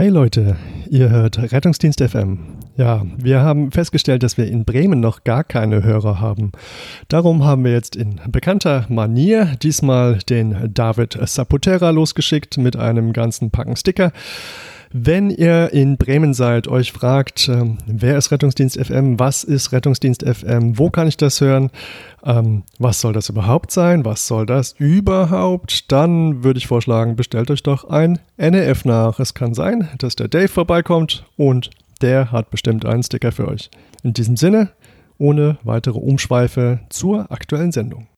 Hey Leute, ihr hört Rettungsdienst FM. Ja, wir haben festgestellt, dass wir in Bremen noch gar keine Hörer haben. Darum haben wir jetzt in bekannter Manier diesmal den David Saputera losgeschickt mit einem ganzen Packen Sticker. Wenn ihr in Bremen seid, euch fragt, ähm, wer ist Rettungsdienst FM, was ist Rettungsdienst FM, wo kann ich das hören, ähm, was soll das überhaupt sein, was soll das überhaupt, dann würde ich vorschlagen, bestellt euch doch ein NEF nach. Es kann sein, dass der Dave vorbeikommt und der hat bestimmt einen Sticker für euch. In diesem Sinne, ohne weitere Umschweife zur aktuellen Sendung.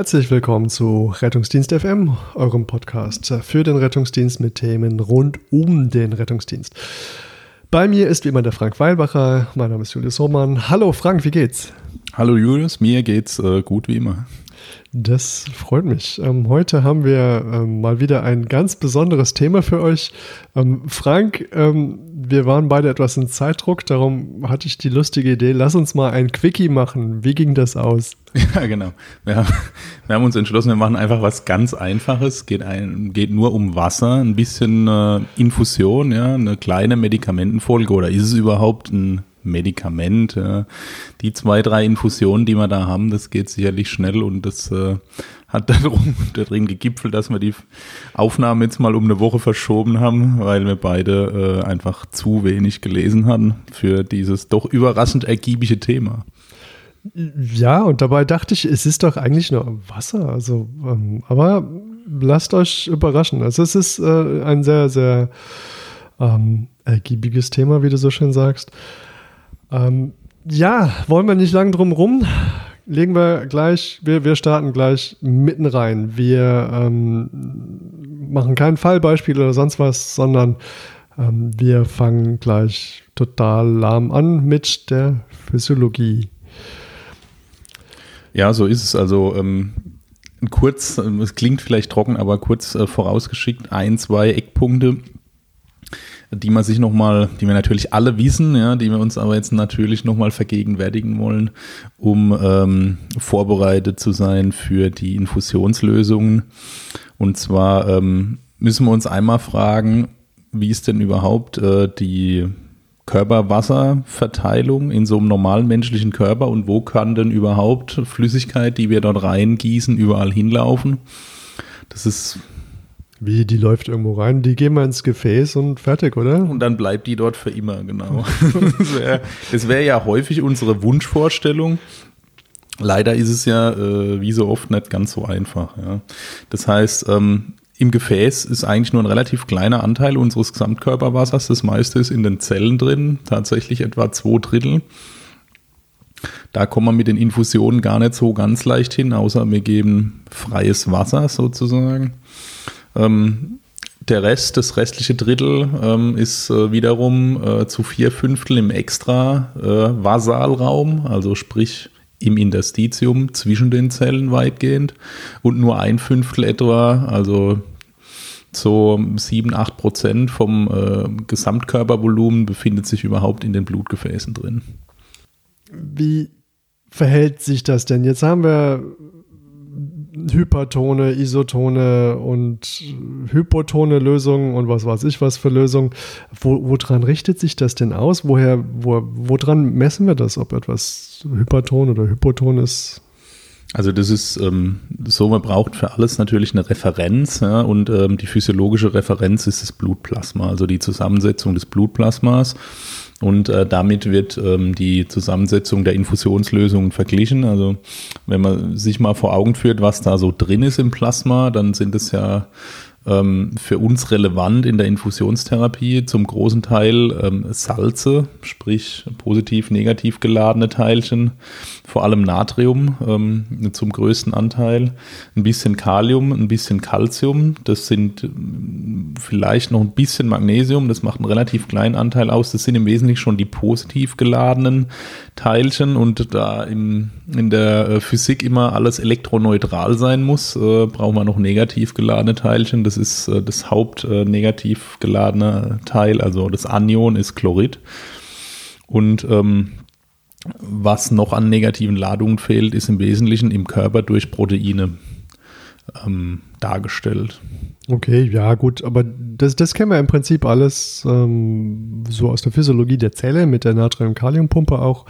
Herzlich willkommen zu Rettungsdienst FM, eurem Podcast für den Rettungsdienst mit Themen rund um den Rettungsdienst. Bei mir ist wie immer der Frank Weilbacher. Mein Name ist Julius Hohmann. Hallo Frank, wie geht's? Hallo Julius, mir geht's äh, gut wie immer. Das freut mich. Ähm, heute haben wir ähm, mal wieder ein ganz besonderes Thema für euch. Ähm, Frank, ähm, wir waren beide etwas in Zeitdruck, darum hatte ich die lustige Idee, lass uns mal ein Quickie machen. Wie ging das aus? Ja, genau. Wir haben, wir haben uns entschlossen, wir machen einfach was ganz Einfaches. Geht, ein, geht nur um Wasser, ein bisschen äh, Infusion, ja, eine kleine Medikamentenfolge oder ist es überhaupt ein Medikament. Ja. Die zwei, drei Infusionen, die wir da haben, das geht sicherlich schnell und das äh, hat darum, darin gegipfelt, dass wir die Aufnahme jetzt mal um eine Woche verschoben haben, weil wir beide äh, einfach zu wenig gelesen hatten für dieses doch überraschend ergiebige Thema. Ja, und dabei dachte ich, es ist doch eigentlich nur Wasser. Also, ähm, aber lasst euch überraschen. Also es ist äh, ein sehr, sehr ähm, ergiebiges Thema, wie du so schön sagst. Ähm, ja, wollen wir nicht lang drum rum. Legen wir gleich, wir, wir starten gleich mitten rein. Wir ähm, machen kein Fallbeispiel oder sonst was, sondern ähm, wir fangen gleich total lahm an mit der Physiologie. Ja, so ist es. Also ähm, kurz, es klingt vielleicht trocken, aber kurz äh, vorausgeschickt, ein, zwei Eckpunkte die man sich nochmal, die wir natürlich alle wissen, ja, die wir uns aber jetzt natürlich nochmal vergegenwärtigen wollen, um ähm, vorbereitet zu sein für die Infusionslösungen. Und zwar ähm, müssen wir uns einmal fragen, wie ist denn überhaupt äh, die Körperwasserverteilung in so einem normalen menschlichen Körper und wo kann denn überhaupt Flüssigkeit, die wir dort reingießen, überall hinlaufen? Das ist wie, die läuft irgendwo rein, die gehen wir ins Gefäß und fertig, oder? Und dann bleibt die dort für immer, genau. das wäre wär ja häufig unsere Wunschvorstellung. Leider ist es ja, äh, wie so oft, nicht ganz so einfach. Ja. Das heißt, ähm, im Gefäß ist eigentlich nur ein relativ kleiner Anteil unseres Gesamtkörperwassers. Das meiste ist in den Zellen drin, tatsächlich etwa zwei Drittel. Da kommen wir mit den Infusionen gar nicht so ganz leicht hin, außer wir geben freies Wasser sozusagen. Ähm, der Rest, das restliche Drittel, ähm, ist äh, wiederum äh, zu vier Fünftel im extra äh, Vasalraum, also sprich im Interstitium zwischen den Zellen weitgehend und nur ein Fünftel etwa, also so sieben, acht Prozent vom äh, Gesamtkörpervolumen befindet sich überhaupt in den Blutgefäßen drin. Wie verhält sich das denn? Jetzt haben wir Hypertone, Isotone und Hypotone Lösungen und was weiß ich was für Lösungen. Wo, woran richtet sich das denn aus? Woher, wo, woran messen wir das, ob etwas Hyperton oder Hypoton ist? Also das ist ähm, so, man braucht für alles natürlich eine Referenz ja, und ähm, die physiologische Referenz ist das Blutplasma, also die Zusammensetzung des Blutplasmas. Und äh, damit wird ähm, die Zusammensetzung der Infusionslösungen verglichen. Also wenn man sich mal vor Augen führt, was da so drin ist im Plasma, dann sind es ja ähm, für uns relevant in der Infusionstherapie zum großen Teil ähm, Salze, sprich positiv, negativ geladene Teilchen, vor allem Natrium ähm, zum größten Anteil, ein bisschen Kalium, ein bisschen Calcium, das sind ähm, vielleicht noch ein bisschen Magnesium, das macht einen relativ kleinen Anteil aus, das sind im Wesentlichen schon die positiv geladenen Teilchen und da im, in der äh, Physik immer alles elektroneutral sein muss, äh, brauchen wir noch negativ geladene Teilchen. Das ist äh, das hauptnegativ äh, geladene Teil, also das Anion ist Chlorid. Und ähm, was noch an negativen Ladungen fehlt, ist im Wesentlichen im Körper durch Proteine ähm, dargestellt. Okay, ja gut, aber das, das kennen wir im Prinzip alles ähm, so aus der Physiologie der Zelle mit der Natrium-Kalium-Pumpe auch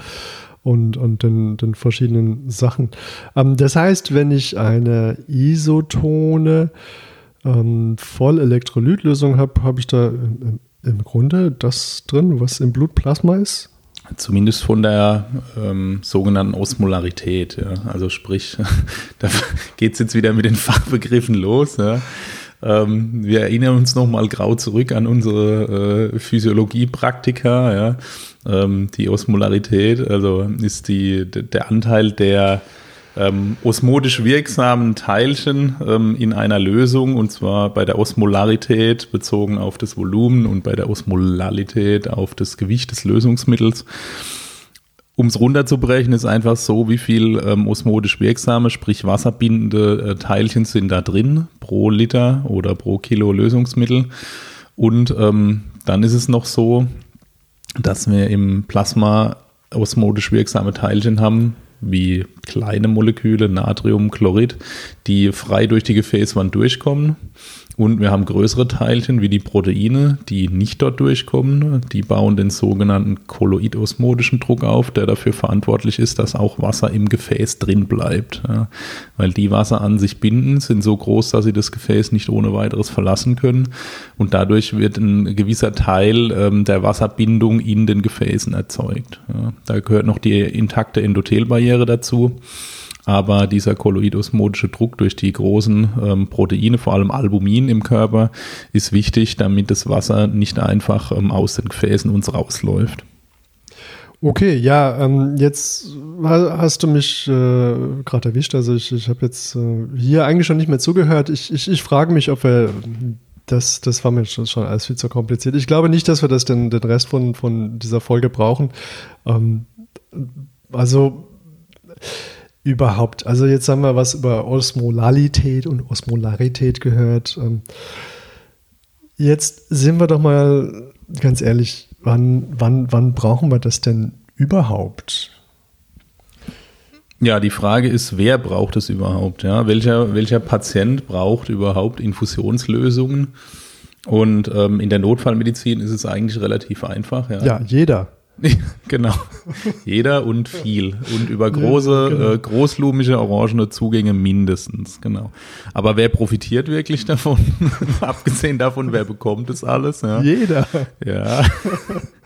und, und den, den verschiedenen Sachen. Ähm, das heißt, wenn ich eine isotone ähm, Vollelektrolytlösung habe, habe ich da im, im Grunde das drin, was im Blutplasma ist? Zumindest von der ähm, sogenannten Osmolarität. Ja. Also sprich, da geht es jetzt wieder mit den Fachbegriffen los. Ja. Ähm, wir erinnern uns nochmal grau zurück an unsere äh, Physiologie-Praktika. Ja. Ähm, die Osmolarität, also ist die, der Anteil der ähm, osmotisch wirksamen Teilchen ähm, in einer Lösung und zwar bei der Osmolarität bezogen auf das Volumen und bei der Osmolarität auf das Gewicht des Lösungsmittels. Um es runterzubrechen, ist einfach so, wie viel ähm, osmotisch wirksame, sprich wasserbindende äh, Teilchen sind da drin pro Liter oder pro Kilo Lösungsmittel. Und ähm, dann ist es noch so, dass wir im Plasma osmotisch wirksame Teilchen haben, wie kleine Moleküle, Natrium, Chlorid, die frei durch die Gefäßwand durchkommen und wir haben größere Teilchen wie die Proteine, die nicht dort durchkommen. Die bauen den sogenannten kolloidosmotischen Druck auf, der dafür verantwortlich ist, dass auch Wasser im Gefäß drin bleibt. Ja, weil die Wasser an sich binden, sind so groß, dass sie das Gefäß nicht ohne weiteres verlassen können. Und dadurch wird ein gewisser Teil ähm, der Wasserbindung in den Gefäßen erzeugt. Ja, da gehört noch die intakte Endothelbarriere dazu aber dieser kolloidosmotische Druck durch die großen ähm, Proteine, vor allem Albumin im Körper, ist wichtig, damit das Wasser nicht einfach ähm, aus den Gefäßen uns rausläuft. Okay, ja, ähm, jetzt hast du mich äh, gerade erwischt. Also ich, ich habe jetzt äh, hier eigentlich schon nicht mehr zugehört. Ich, ich, ich frage mich, ob wir das, das war mir schon, schon alles viel zu kompliziert. Ich glaube nicht, dass wir das den, den Rest von, von dieser Folge brauchen. Ähm, also überhaupt? Also jetzt haben wir was über Osmolalität und Osmolarität gehört. Ähm, jetzt sind wir doch mal ganz ehrlich, wann, wann, wann brauchen wir das denn überhaupt? Ja, die Frage ist, wer braucht es überhaupt? Ja? Welcher, welcher Patient braucht überhaupt Infusionslösungen? Und ähm, in der Notfallmedizin ist es eigentlich relativ einfach. Ja, ja jeder. genau. Jeder und viel. Und über große, ja, genau. äh, großlumige orangene Zugänge mindestens. Genau. Aber wer profitiert wirklich davon? Abgesehen davon, wer bekommt es alles? Ja. Jeder. Ja.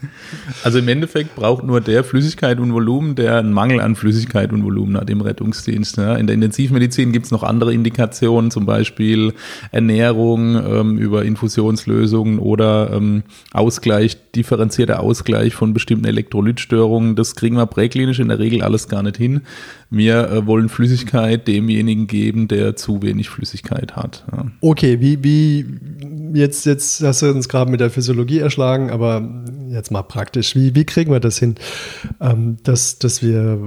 Also im Endeffekt braucht nur der Flüssigkeit und Volumen, der einen Mangel an Flüssigkeit und Volumen hat im Rettungsdienst. Ja. In der Intensivmedizin gibt es noch andere Indikationen, zum Beispiel Ernährung ähm, über Infusionslösungen oder ähm, Ausgleich, differenzierter Ausgleich von bestimmten Elektrolytstörungen. Das kriegen wir präklinisch in der Regel alles gar nicht hin. Wir äh, wollen Flüssigkeit demjenigen geben, der zu wenig Flüssigkeit hat. Ja. Okay, wie, wie jetzt, jetzt hast du uns gerade mit der Physiologie erschlagen, aber jetzt mal praktisch, wie, wie kriegen wir das hin, ähm, dass, dass wir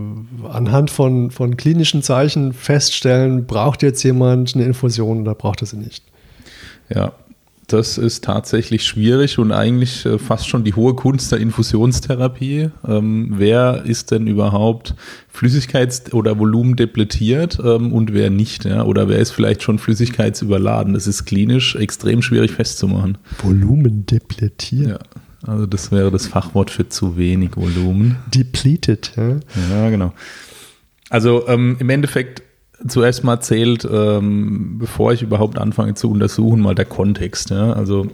anhand von, von klinischen Zeichen feststellen, braucht jetzt jemand eine Infusion oder braucht er sie nicht? Ja, das ist tatsächlich schwierig und eigentlich äh, fast schon die hohe Kunst der Infusionstherapie. Ähm, wer ist denn überhaupt Flüssigkeits- oder Volumendepletiert ähm, und wer nicht? Ja? Oder wer ist vielleicht schon flüssigkeitsüberladen? Das ist klinisch extrem schwierig festzumachen. Volumendepletiert? Ja. Also das wäre das Fachwort für zu wenig Volumen. Depleted, ja. Ja, genau. Also ähm, im Endeffekt zuerst mal zählt, ähm, bevor ich überhaupt anfange zu untersuchen, mal der Kontext. Ja? Also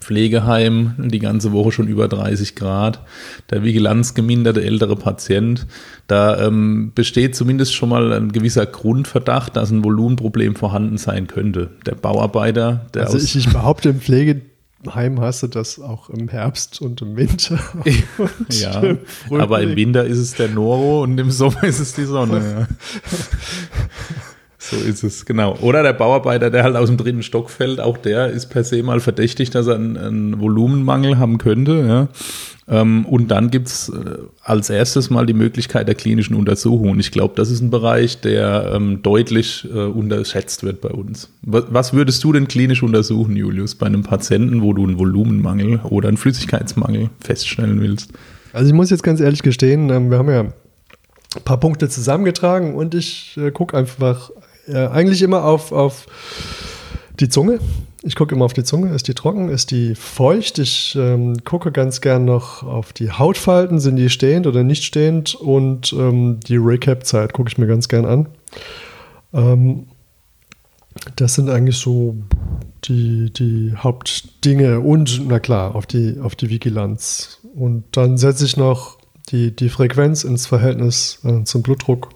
Pflegeheim die ganze Woche schon über 30 Grad, der vigilanzgeminderte ältere Patient. Da ähm, besteht zumindest schon mal ein gewisser Grundverdacht, dass ein Volumenproblem vorhanden sein könnte. Der Bauarbeiter, der also ich, ich behaupte, im Pflegeheim hast du das auch im Herbst und im Winter. und ja, im aber im Winter ist es der Noro und im Sommer ist es die Sonne. So ist es, genau. Oder der Bauarbeiter, der halt aus dem dritten Stock fällt, auch der ist per se mal verdächtig, dass er einen, einen Volumenmangel haben könnte. Ja. Ähm, und dann gibt's äh, als erstes mal die Möglichkeit der klinischen Untersuchung. Und ich glaube, das ist ein Bereich, der ähm, deutlich äh, unterschätzt wird bei uns. Was würdest du denn klinisch untersuchen, Julius, bei einem Patienten, wo du einen Volumenmangel oder einen Flüssigkeitsmangel feststellen willst? Also ich muss jetzt ganz ehrlich gestehen, ähm, wir haben ja ein paar Punkte zusammengetragen und ich äh, gucke einfach äh, eigentlich immer auf, auf die Zunge. Ich gucke immer auf die Zunge. Ist die trocken? Ist die feucht? Ich ähm, gucke ganz gern noch auf die Hautfalten. Sind die stehend oder nicht stehend? Und ähm, die Recap-Zeit gucke ich mir ganz gern an. Ähm, das sind eigentlich so die, die Hauptdinge. Und, na klar, auf die, auf die Vigilanz. Und dann setze ich noch die, die Frequenz ins Verhältnis äh, zum Blutdruck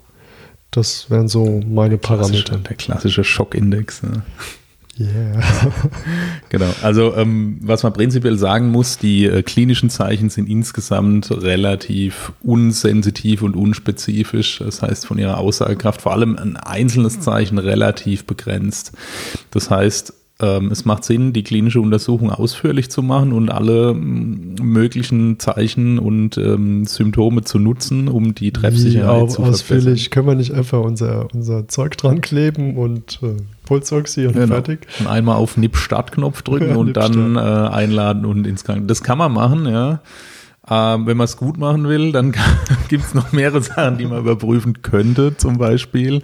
das wären so meine Parameter. Der klassische Schockindex. Ne? Yeah. genau. Also ähm, was man prinzipiell sagen muss, die äh, klinischen Zeichen sind insgesamt relativ unsensitiv und unspezifisch. Das heißt von ihrer Aussagekraft vor allem ein einzelnes Zeichen relativ begrenzt. Das heißt, ähm, es macht Sinn, die klinische Untersuchung ausführlich zu machen und alle mm, möglichen Zeichen und ähm, Symptome zu nutzen, um die Treffsicherheit Wie zu verbessern. Ausführlich können wir nicht einfach unser, unser Zeug dran kleben und äh, Pulsoxy und genau. fertig. Und einmal auf NIP-Startknopf drücken ja, und dann äh, einladen und ins Krankenhaus. Das kann man machen, ja. Ähm, wenn man es gut machen will, dann gibt es noch mehrere Sachen, die man überprüfen könnte, zum Beispiel.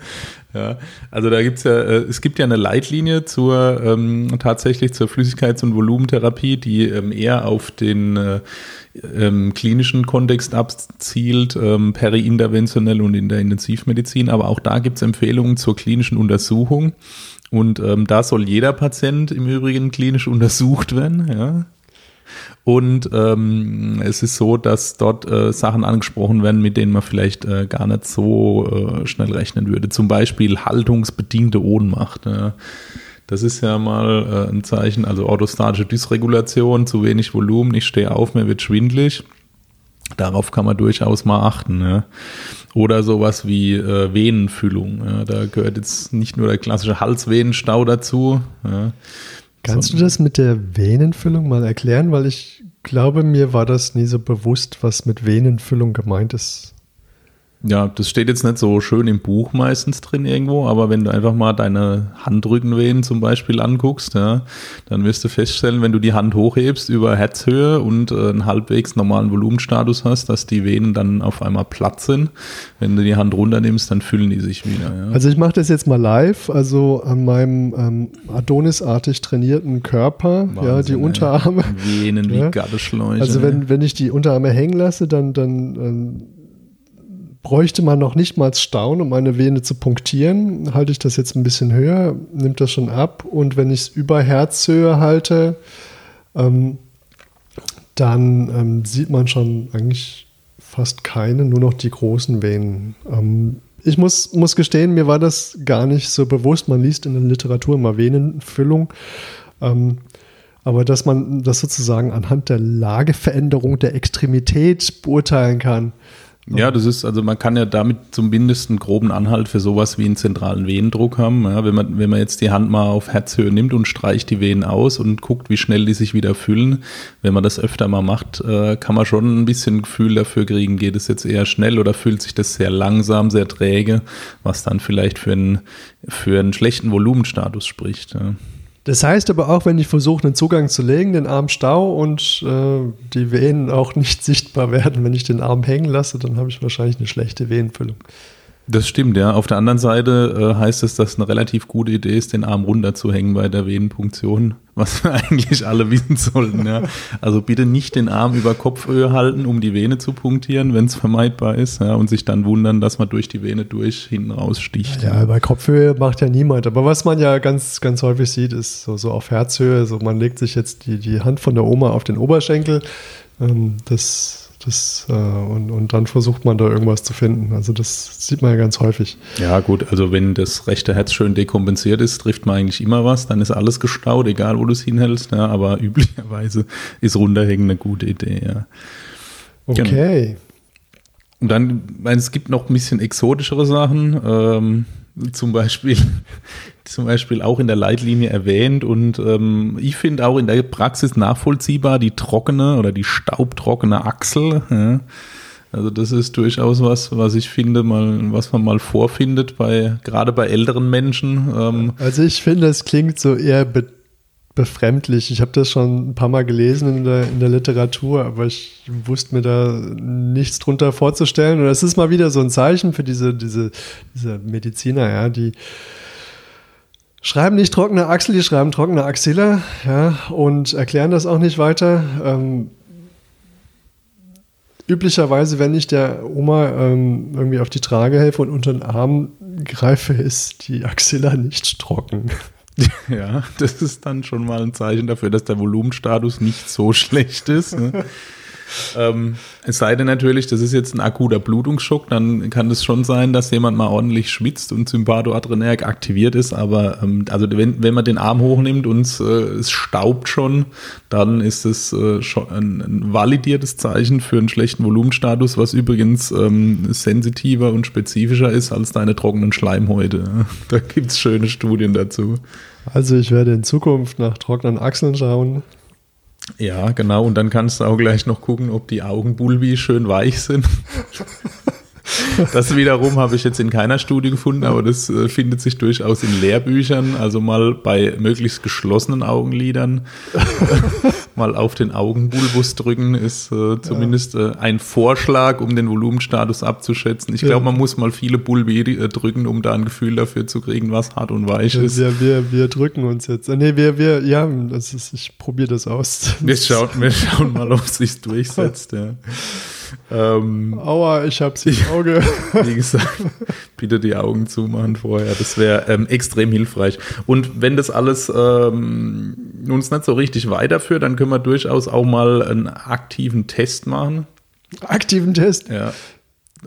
Ja, also da gibt's ja, äh, es gibt ja eine Leitlinie zur ähm, tatsächlich zur Flüssigkeits- und Volumentherapie, die ähm, eher auf den äh, ähm, klinischen Kontext abzielt, ähm, periinterventionell und in der Intensivmedizin. Aber auch da gibt's Empfehlungen zur klinischen Untersuchung. Und ähm, da soll jeder Patient im Übrigen klinisch untersucht werden. Ja, und ähm, es ist so, dass dort äh, Sachen angesprochen werden, mit denen man vielleicht äh, gar nicht so äh, schnell rechnen würde. Zum Beispiel haltungsbedingte Ohnmacht. Ja. Das ist ja mal äh, ein Zeichen, also orthostatische Dysregulation, zu wenig Volumen, ich stehe auf, mir wird schwindlig. Darauf kann man durchaus mal achten. Ja. Oder sowas wie äh, Venenfüllung. Ja. Da gehört jetzt nicht nur der klassische Halsvenenstau dazu. Ja. Kannst du das mit der Venenfüllung mal erklären? Weil ich glaube, mir war das nie so bewusst, was mit Venenfüllung gemeint ist. Ja, das steht jetzt nicht so schön im Buch meistens drin irgendwo, aber wenn du einfach mal deine Handrückenvenen zum Beispiel anguckst, ja, dann wirst du feststellen, wenn du die Hand hochhebst über Herzhöhe und äh, einen halbwegs normalen Volumenstatus hast, dass die Venen dann auf einmal platt sind. Wenn du die Hand runternimmst, dann füllen die sich wieder. Ja. Also ich mache das jetzt mal live, also an meinem ähm, Adonisartig trainierten Körper, Wahnsinn, ja, die Unterarme. Venen wie ja. Garteschläuche. Also wenn, wenn ich die Unterarme hängen lasse, dann, dann ähm, bräuchte man noch nicht mal Stauen, um eine Vene zu punktieren. Halte ich das jetzt ein bisschen höher, nimmt das schon ab. Und wenn ich es über Herzhöhe halte, ähm, dann ähm, sieht man schon eigentlich fast keine, nur noch die großen Venen. Ähm, ich muss, muss gestehen, mir war das gar nicht so bewusst. Man liest in der Literatur immer Venenfüllung. Ähm, aber dass man das sozusagen anhand der Lageveränderung der Extremität beurteilen kann, ja, das ist, also man kann ja damit zumindest einen groben Anhalt für sowas wie einen zentralen Venendruck haben. Ja, wenn, man, wenn man jetzt die Hand mal auf Herzhöhe nimmt und streicht die Venen aus und guckt, wie schnell die sich wieder füllen, wenn man das öfter mal macht, äh, kann man schon ein bisschen Gefühl dafür kriegen, geht es jetzt eher schnell oder fühlt sich das sehr langsam, sehr träge, was dann vielleicht für einen, für einen schlechten Volumenstatus spricht. Ja. Das heißt aber auch, wenn ich versuche, einen Zugang zu legen, den Arm stau und äh, die Venen auch nicht sichtbar werden, wenn ich den Arm hängen lasse, dann habe ich wahrscheinlich eine schlechte Venenfüllung. Das stimmt, ja. Auf der anderen Seite äh, heißt es, dass eine relativ gute Idee ist, den Arm runterzuhängen bei der Venenpunktion, was wir eigentlich alle wissen sollten. Ja. Also bitte nicht den Arm über Kopfhöhe halten, um die Vene zu punktieren, wenn es vermeidbar ist, ja, und sich dann wundern, dass man durch die Vene durch hinten raussticht. Ja, ja, bei Kopfhöhe macht ja niemand. Aber was man ja ganz, ganz häufig sieht, ist so, so auf Herzhöhe, so man legt sich jetzt die, die Hand von der Oma auf den Oberschenkel. Ähm, das das, äh, und, und dann versucht man da irgendwas zu finden. Also das sieht man ja ganz häufig. Ja, gut, also wenn das rechte Herz schön dekompensiert ist, trifft man eigentlich immer was, dann ist alles gestaut, egal wo du es hinhältst. Ja, aber üblicherweise ist runterhängen eine gute Idee, ja. Okay. Genau. Und dann, meine, es gibt noch ein bisschen exotischere Sachen. Ähm, zum Beispiel, zum Beispiel auch in der Leitlinie erwähnt und ähm, ich finde auch in der Praxis nachvollziehbar die trockene oder die staubtrockene Achsel. Ja. Also das ist durchaus was, was ich finde, mal, was man mal vorfindet bei gerade bei älteren Menschen. Ähm. Also ich finde, es klingt so eher be befremdlich. Ich habe das schon ein paar Mal gelesen in der, in der Literatur, aber ich wusste mir da nichts drunter vorzustellen. Und es ist mal wieder so ein Zeichen für diese, diese, diese Mediziner, ja, die schreiben nicht trockene Achsel, die schreiben trockene Axilla, ja, und erklären das auch nicht weiter. Ähm, üblicherweise, wenn ich der Oma ähm, irgendwie auf die Trage helfe und unter den Arm greife, ist die Axilla nicht trocken. Ja, das ist dann schon mal ein Zeichen dafür, dass der Volumenstatus nicht so schlecht ist. Ne? ähm, es sei denn natürlich, das ist jetzt ein akuter Blutungsschock, dann kann es schon sein, dass jemand mal ordentlich schwitzt und Sympathoadrenerg aktiviert ist. Aber ähm, also wenn, wenn man den Arm hochnimmt und äh, es staubt schon, dann ist es äh, schon ein, ein, validiertes Zeichen für einen schlechten Volumenstatus, was übrigens ähm, sensitiver und spezifischer ist als deine trockenen Schleimhäute. Da gibt es schöne Studien dazu. Also ich werde in Zukunft nach trockenen Achseln schauen. Ja, genau. Und dann kannst du auch gleich noch gucken, ob die Augenbulbi schön weich sind. Das wiederum habe ich jetzt in keiner Studie gefunden, aber das äh, findet sich durchaus in Lehrbüchern. Also mal bei möglichst geschlossenen Augenlidern mal auf den Augenbulbus drücken ist äh, zumindest äh, ein Vorschlag, um den Volumenstatus abzuschätzen. Ich glaube, man muss mal viele Bulbi äh, drücken, um da ein Gefühl dafür zu kriegen, was hart und weich ist. Wir, wir, wir drücken uns jetzt. Äh, nee, wir, wir, ja, das ist, ich probiere das aus. Wir schauen, wir schauen mal, ob es sich durchsetzt. Ja. Ähm, Aua, ich hab's im Auge. Wie gesagt, bitte die Augen zumachen vorher. Das wäre ähm, extrem hilfreich. Und wenn das alles ähm, uns nicht so richtig weiterführt, dann können wir durchaus auch mal einen aktiven Test machen. Aktiven Test? Ja.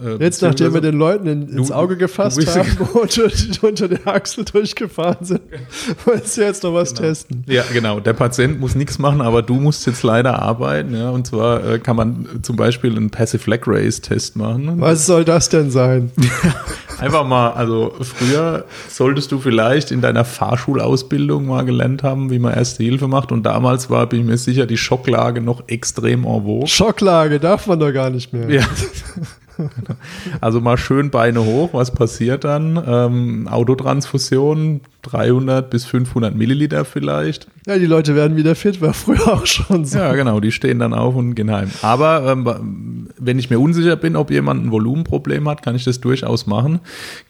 Äh, Jetzt, nachdem wir den Leuten in, ins Auge gefasst haben und unter der Achsel durchgefahren sind, wolltest du jetzt noch was genau. testen. Ja, genau. Der Patient muss nichts machen, aber du musst jetzt leider arbeiten. Ja, und zwar äh, kann man zum Beispiel einen Passive Leg Race Test machen. Was soll das denn sein? Einfach mal, also früher solltest du vielleicht in deiner Fahrschulausbildung mal gelernt haben, wie man Erste Hilfe macht. Und damals war, bin ich mir sicher, die Schocklage noch extrem en vogue. Schocklage darf man doch gar nicht mehr. Ja. Also mal schön Beine hoch, was passiert dann? Ähm, Autotransfusion, 300 bis 500 Milliliter vielleicht. Ja, die Leute werden wieder fit, war früher auch schon so. Ja, genau, die stehen dann auf und gehen heim. Aber ähm, wenn ich mir unsicher bin, ob jemand ein Volumenproblem hat, kann ich das durchaus machen.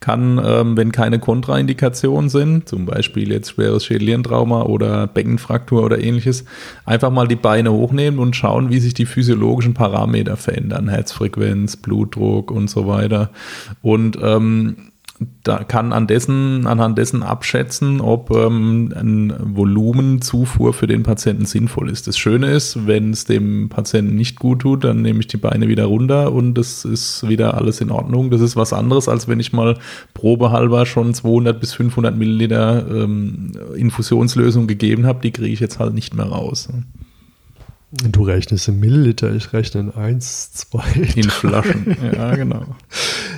Kann, ähm, wenn keine Kontraindikationen sind, zum Beispiel jetzt schweres Schädelhirntrauma oder Beckenfraktur oder ähnliches, einfach mal die Beine hochnehmen und schauen, wie sich die physiologischen Parameter verändern. Herzfrequenz, Blutdruck und so weiter. Und ähm, da kann an dessen, anhand dessen abschätzen, ob ähm, ein Volumenzufuhr für den Patienten sinnvoll ist. Das Schöne ist, wenn es dem Patienten nicht gut tut, dann nehme ich die Beine wieder runter und es ist wieder alles in Ordnung. Das ist was anderes, als wenn ich mal probehalber schon 200 bis 500 Milliliter ähm, Infusionslösung gegeben habe. Die kriege ich jetzt halt nicht mehr raus. Du rechnest in Milliliter, ich rechne in 1, 2. In Flaschen, ja, genau.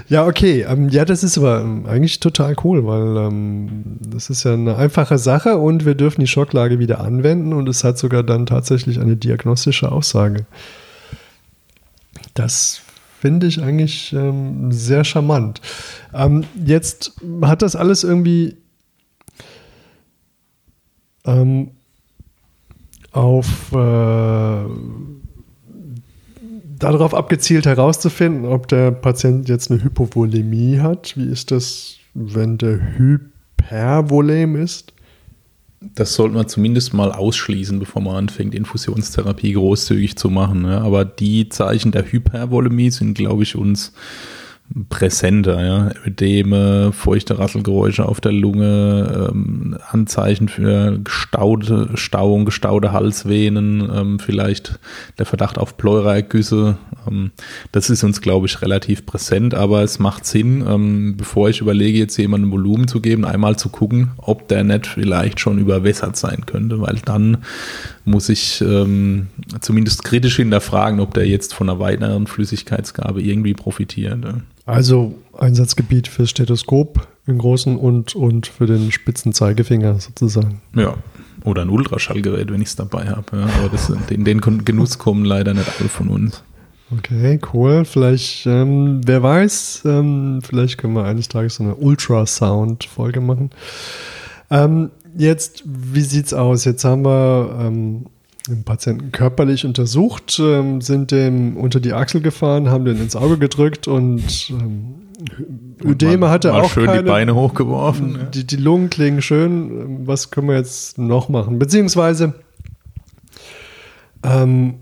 Ja, okay. Ähm, ja, das ist aber ähm, eigentlich total cool, weil ähm, das ist ja eine einfache Sache und wir dürfen die Schocklage wieder anwenden und es hat sogar dann tatsächlich eine diagnostische Aussage. Das finde ich eigentlich ähm, sehr charmant. Ähm, jetzt hat das alles irgendwie ähm, auf äh, darauf abgezielt herauszufinden, ob der Patient jetzt eine Hypovolemie hat. Wie ist das, wenn der Hypervolem ist? Das sollte man zumindest mal ausschließen, bevor man anfängt, Infusionstherapie großzügig zu machen. Ja. Aber die Zeichen der Hypervolemie sind, glaube ich, uns präsenter, ja. Ödeme, feuchte Rasselgeräusche auf der Lunge, ähm, Anzeichen für gestaute, Stauung, gestaute Halsvenen, ähm, vielleicht der Verdacht auf Pleuraergüsse. Ähm, das ist uns, glaube ich, relativ präsent, aber es macht Sinn, ähm, bevor ich überlege, jetzt jemandem Volumen zu geben, einmal zu gucken, ob der nicht vielleicht schon überwässert sein könnte, weil dann muss ich ähm, zumindest kritisch hinterfragen, ob der jetzt von einer weiteren Flüssigkeitsgabe irgendwie profitiert. Also Einsatzgebiet fürs Stethoskop im Großen und, und für den spitzen Zeigefinger sozusagen. Ja, oder ein Ultraschallgerät, wenn ich es dabei habe. Ja. Aber das, in den Genuss kommen leider nicht alle von uns. Okay, cool. Vielleicht, ähm, wer weiß, ähm, vielleicht können wir eines Tages so eine Ultrasound-Folge machen. Ähm, jetzt, wie sieht's aus? Jetzt haben wir ähm, den Patienten körperlich untersucht, ähm, sind dem unter die Achsel gefahren, haben den ins Auge gedrückt und ähm, Ödeme hatte auch schön keine, die Beine hochgeworfen. Die, die Lungen klingen schön. Was können wir jetzt noch machen? Beziehungsweise, ähm,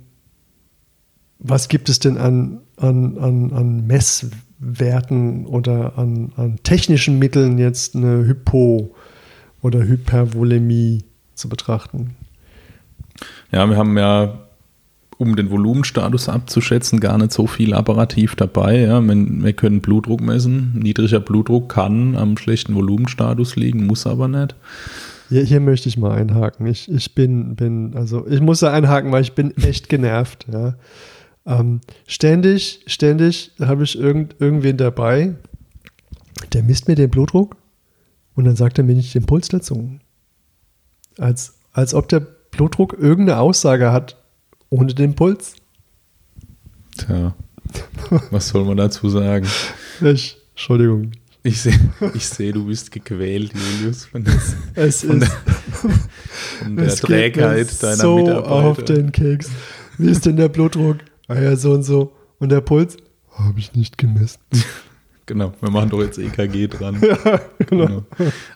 was gibt es denn an, an, an, an Messwerten oder an, an technischen Mitteln jetzt eine Hypo- oder Hypervolemie zu betrachten? Ja, wir haben ja, um den Volumenstatus abzuschätzen, gar nicht so viel apparativ dabei. Ja. Wir können Blutdruck messen. Niedriger Blutdruck kann am schlechten Volumenstatus liegen, muss aber nicht. Hier, hier möchte ich mal einhaken. Ich, ich bin, bin, also ich muss da einhaken, weil ich bin echt genervt. Ja. Ähm, ständig, ständig habe ich irgend, irgendwen dabei, der misst mir den Blutdruck und dann sagt er mir nicht den Puls dazu. Als, als ob der Blutdruck irgendeine Aussage hat ohne den Puls. Tja, was soll man dazu sagen? Ich, Entschuldigung. Ich sehe, ich seh, du bist gequält, Julius, von, das, es von ist, der, von der Trägheit deiner so Mitarbeiter. auf den Keks. Wie ist denn der Blutdruck? Ah ja, so und so. Und der Puls? Habe ich nicht gemessen. Genau, wir machen doch jetzt EKG dran. ja, genau. Genau.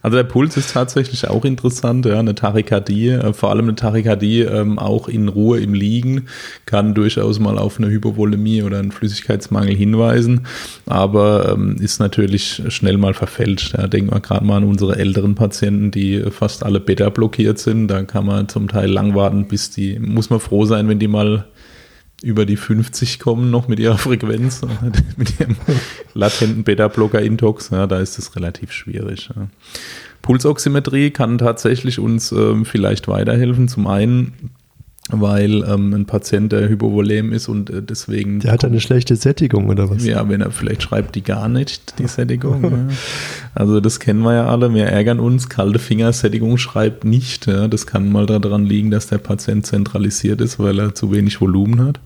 Also der Puls ist tatsächlich auch interessant, ja, eine Tachykardie, äh, vor allem eine Tachykardie ähm, auch in Ruhe im Liegen kann durchaus mal auf eine Hypovolemie oder einen Flüssigkeitsmangel hinweisen, aber ähm, ist natürlich schnell mal verfälscht. Ja. Denken wir gerade mal an unsere älteren Patienten, die fast alle Beta blockiert sind, da kann man zum Teil lang warten, bis die, muss man froh sein, wenn die mal über die 50 kommen noch mit ihrer Frequenz, mit ihrem latenten Beta-Blocker-Intox, ja, da ist es relativ schwierig. Ja. Pulsoximetrie kann tatsächlich uns ähm, vielleicht weiterhelfen. Zum einen, weil ähm, ein Patient, der hypovolem ist und äh, deswegen. Der hat eine schlechte Sättigung oder was? Ja, wenn er vielleicht schreibt die gar nicht, die Sättigung. ja. Also das kennen wir ja alle, wir ärgern uns, kalte Fingersättigung schreibt nicht. Ja. Das kann mal daran liegen, dass der Patient zentralisiert ist, weil er zu wenig Volumen hat.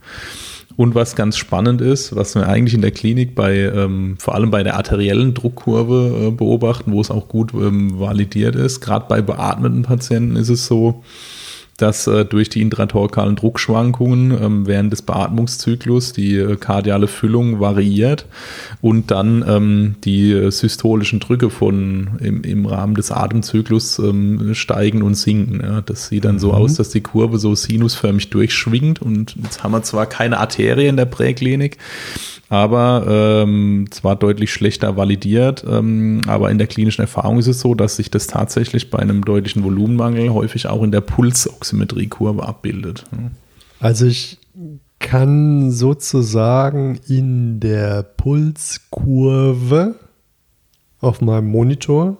Und was ganz spannend ist, was wir eigentlich in der Klinik bei, ähm, vor allem bei der arteriellen Druckkurve äh, beobachten, wo es auch gut ähm, validiert ist, gerade bei beatmeten Patienten ist es so, dass äh, durch die intratorkalen Druckschwankungen ähm, während des Beatmungszyklus die äh, kardiale Füllung variiert und dann ähm, die äh, systolischen Drücke von im, im Rahmen des Atemzyklus ähm, steigen und sinken. Ja. Das sieht dann so Mhm. aus, dass die Kurve so sinusförmig durchschwingt und jetzt haben wir zwar keine Arterie in der Präklinik, aber ähm, zwar deutlich schlechter validiert, ähm, aber in der klinischen Erfahrung ist es so, dass sich das tatsächlich bei einem deutlichen Volumenmangel häufig auch in der Pulsoximetriekurve abbildet. Also ich kann sozusagen in der Pulskurve auf meinem Monitor